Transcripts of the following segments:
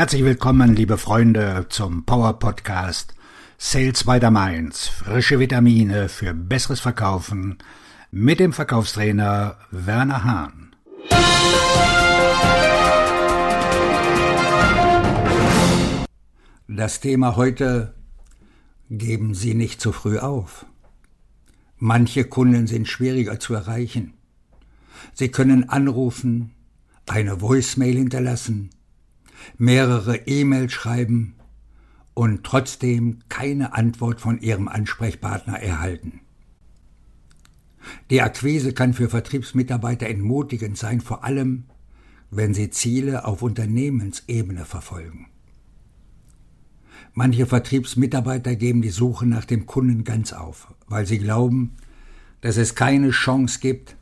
Herzlich willkommen, liebe Freunde, zum Power Podcast Sales by the Mainz. Frische Vitamine für besseres Verkaufen mit dem Verkaufstrainer Werner Hahn. Das Thema heute Geben Sie nicht zu früh auf. Manche Kunden sind schwieriger zu erreichen. Sie können anrufen, eine Voicemail hinterlassen, mehrere E-Mails schreiben und trotzdem keine Antwort von Ihrem Ansprechpartner erhalten. Die Akquise kann für Vertriebsmitarbeiter entmutigend sein, vor allem wenn sie Ziele auf Unternehmensebene verfolgen. Manche Vertriebsmitarbeiter geben die Suche nach dem Kunden ganz auf, weil sie glauben, dass es keine Chance gibt,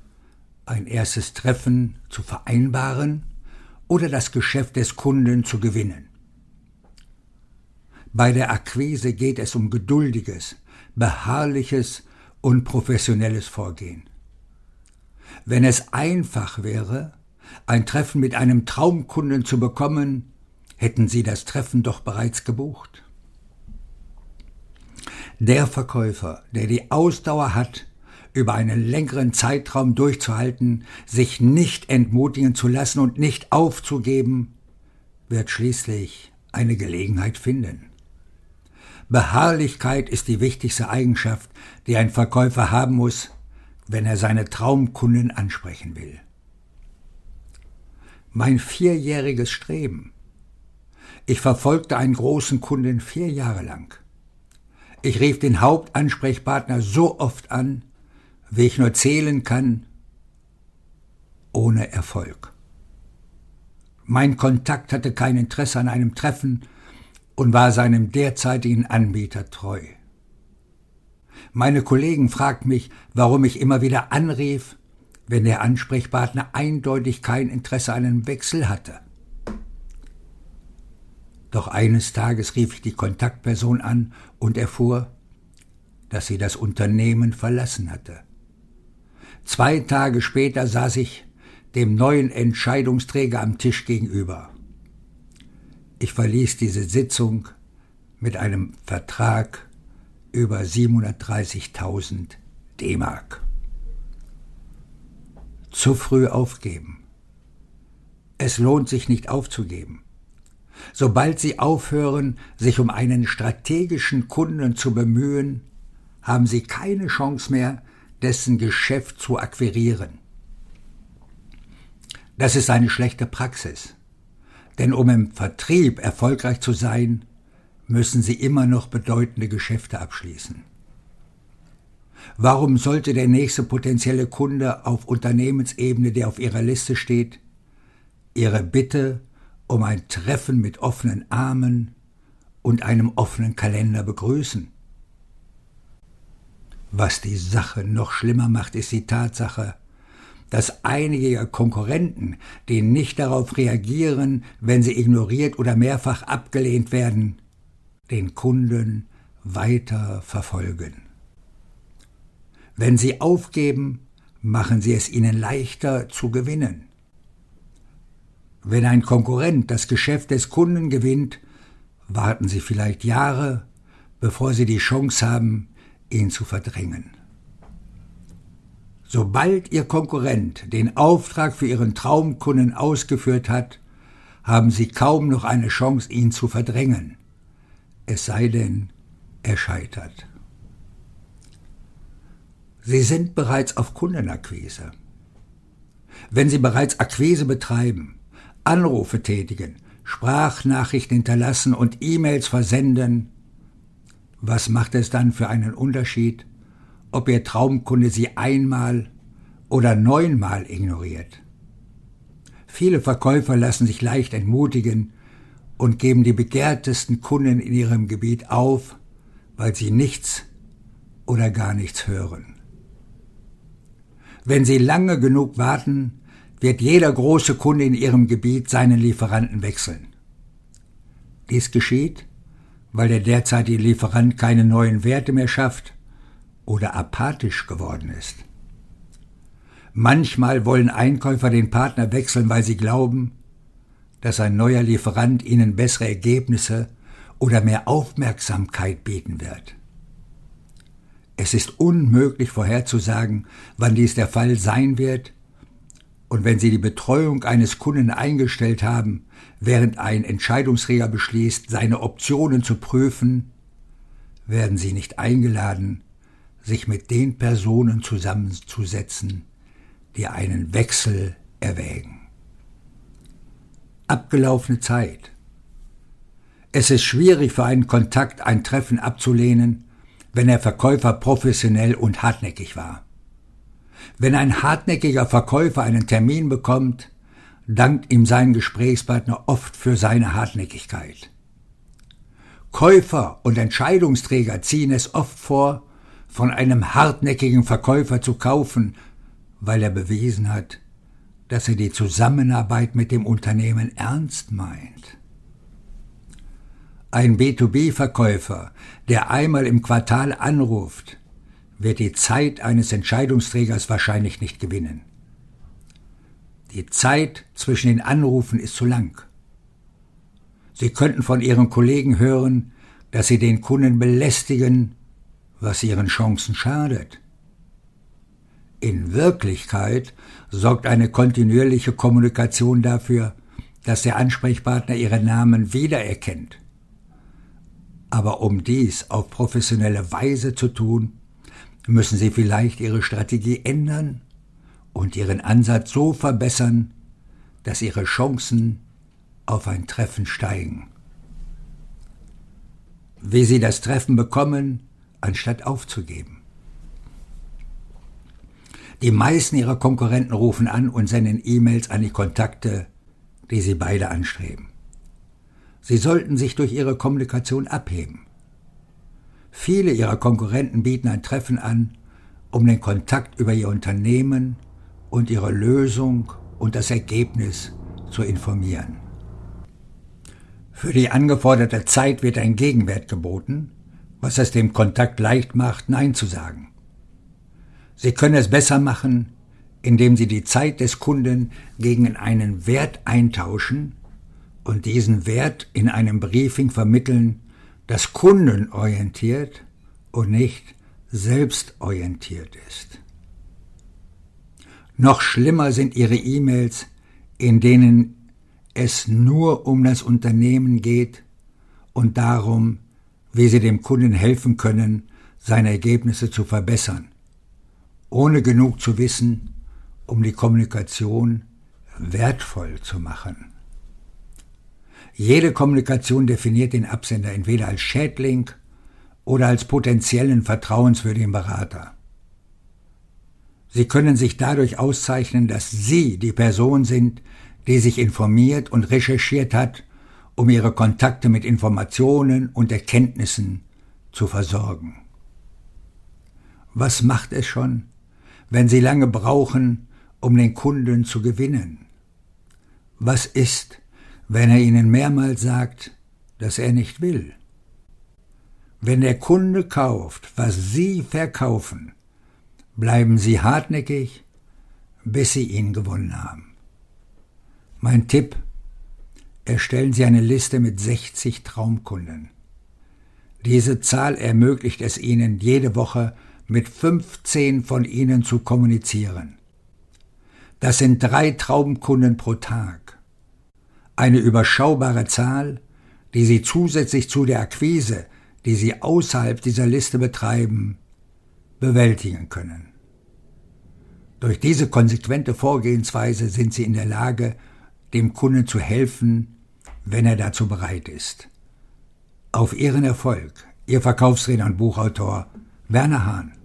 ein erstes Treffen zu vereinbaren oder das Geschäft des Kunden zu gewinnen. Bei der Akquise geht es um geduldiges, beharrliches und professionelles Vorgehen. Wenn es einfach wäre, ein Treffen mit einem Traumkunden zu bekommen, hätten Sie das Treffen doch bereits gebucht. Der Verkäufer, der die Ausdauer hat, über einen längeren Zeitraum durchzuhalten, sich nicht entmutigen zu lassen und nicht aufzugeben, wird schließlich eine Gelegenheit finden. Beharrlichkeit ist die wichtigste Eigenschaft, die ein Verkäufer haben muss, wenn er seine Traumkunden ansprechen will. Mein vierjähriges Streben. Ich verfolgte einen großen Kunden vier Jahre lang. Ich rief den Hauptansprechpartner so oft an, wie ich nur zählen kann, ohne Erfolg. Mein Kontakt hatte kein Interesse an einem Treffen und war seinem derzeitigen Anbieter treu. Meine Kollegen fragten mich, warum ich immer wieder anrief, wenn der Ansprechpartner eindeutig kein Interesse an einem Wechsel hatte. Doch eines Tages rief ich die Kontaktperson an und erfuhr, dass sie das Unternehmen verlassen hatte. Zwei Tage später saß ich dem neuen Entscheidungsträger am Tisch gegenüber. Ich verließ diese Sitzung mit einem Vertrag über 730.000 D-Mark. Zu früh aufgeben. Es lohnt sich nicht aufzugeben. Sobald Sie aufhören, sich um einen strategischen Kunden zu bemühen, haben Sie keine Chance mehr, dessen Geschäft zu akquirieren. Das ist eine schlechte Praxis. Denn um im Vertrieb erfolgreich zu sein, müssen Sie immer noch bedeutende Geschäfte abschließen. Warum sollte der nächste potenzielle Kunde auf Unternehmensebene, der auf Ihrer Liste steht, Ihre Bitte um ein Treffen mit offenen Armen und einem offenen Kalender begrüßen? Was die Sache noch schlimmer macht, ist die Tatsache, dass einige Konkurrenten, die nicht darauf reagieren, wenn sie ignoriert oder mehrfach abgelehnt werden, den Kunden weiter verfolgen. Wenn sie aufgeben, machen sie es ihnen leichter zu gewinnen. Wenn ein Konkurrent das Geschäft des Kunden gewinnt, warten sie vielleicht Jahre, bevor sie die Chance haben, ihn zu verdrängen. Sobald Ihr Konkurrent den Auftrag für Ihren Traumkunden ausgeführt hat, haben Sie kaum noch eine Chance, ihn zu verdrängen. Es sei denn, er scheitert. Sie sind bereits auf Kundenakquise. Wenn Sie bereits Akquise betreiben, Anrufe tätigen, Sprachnachrichten hinterlassen und E-Mails versenden, was macht es dann für einen Unterschied, ob Ihr Traumkunde Sie einmal oder neunmal ignoriert? Viele Verkäufer lassen sich leicht entmutigen und geben die begehrtesten Kunden in ihrem Gebiet auf, weil sie nichts oder gar nichts hören. Wenn sie lange genug warten, wird jeder große Kunde in ihrem Gebiet seinen Lieferanten wechseln. Dies geschieht, weil der derzeitige Lieferant keine neuen Werte mehr schafft oder apathisch geworden ist. Manchmal wollen Einkäufer den Partner wechseln, weil sie glauben, dass ein neuer Lieferant Ihnen bessere Ergebnisse oder mehr Aufmerksamkeit bieten wird. Es ist unmöglich vorherzusagen, wann dies der Fall sein wird, und wenn Sie die Betreuung eines Kunden eingestellt haben, während ein Entscheidungsträger beschließt, seine Optionen zu prüfen, werden Sie nicht eingeladen, sich mit den Personen zusammenzusetzen, die einen Wechsel erwägen. Abgelaufene Zeit. Es ist schwierig für einen Kontakt ein Treffen abzulehnen, wenn der Verkäufer professionell und hartnäckig war. Wenn ein hartnäckiger Verkäufer einen Termin bekommt, dankt ihm sein Gesprächspartner oft für seine Hartnäckigkeit. Käufer und Entscheidungsträger ziehen es oft vor, von einem hartnäckigen Verkäufer zu kaufen, weil er bewiesen hat, dass er die Zusammenarbeit mit dem Unternehmen ernst meint. Ein B2B-Verkäufer, der einmal im Quartal anruft, wird die Zeit eines Entscheidungsträgers wahrscheinlich nicht gewinnen. Die Zeit zwischen den Anrufen ist zu lang. Sie könnten von Ihren Kollegen hören, dass Sie den Kunden belästigen, was Ihren Chancen schadet. In Wirklichkeit sorgt eine kontinuierliche Kommunikation dafür, dass der Ansprechpartner Ihren Namen wiedererkennt. Aber um dies auf professionelle Weise zu tun, müssen Sie vielleicht Ihre Strategie ändern und Ihren Ansatz so verbessern, dass Ihre Chancen auf ein Treffen steigen. Wie Sie das Treffen bekommen, anstatt aufzugeben. Die meisten Ihrer Konkurrenten rufen an und senden E-Mails an die Kontakte, die Sie beide anstreben. Sie sollten sich durch Ihre Kommunikation abheben. Viele ihrer Konkurrenten bieten ein Treffen an, um den Kontakt über ihr Unternehmen und ihre Lösung und das Ergebnis zu informieren. Für die angeforderte Zeit wird ein Gegenwert geboten, was es dem Kontakt leicht macht, Nein zu sagen. Sie können es besser machen, indem Sie die Zeit des Kunden gegen einen Wert eintauschen und diesen Wert in einem Briefing vermitteln, das kundenorientiert und nicht selbstorientiert ist. Noch schlimmer sind ihre E-Mails, in denen es nur um das Unternehmen geht und darum, wie sie dem Kunden helfen können, seine Ergebnisse zu verbessern, ohne genug zu wissen, um die Kommunikation wertvoll zu machen. Jede Kommunikation definiert den Absender entweder als Schädling oder als potenziellen vertrauenswürdigen Berater. Sie können sich dadurch auszeichnen, dass Sie die Person sind, die sich informiert und recherchiert hat, um ihre Kontakte mit Informationen und Erkenntnissen zu versorgen. Was macht es schon, wenn Sie lange brauchen, um den Kunden zu gewinnen? Was ist, wenn er Ihnen mehrmals sagt, dass er nicht will. Wenn der Kunde kauft, was Sie verkaufen, bleiben Sie hartnäckig, bis Sie ihn gewonnen haben. Mein Tipp, erstellen Sie eine Liste mit 60 Traumkunden. Diese Zahl ermöglicht es Ihnen, jede Woche mit 15 von ihnen zu kommunizieren. Das sind drei Traumkunden pro Tag eine überschaubare Zahl, die Sie zusätzlich zu der Akquise, die Sie außerhalb dieser Liste betreiben, bewältigen können. Durch diese konsequente Vorgehensweise sind Sie in der Lage, dem Kunden zu helfen, wenn er dazu bereit ist. Auf Ihren Erfolg, Ihr Verkaufsredner und Buchautor Werner Hahn.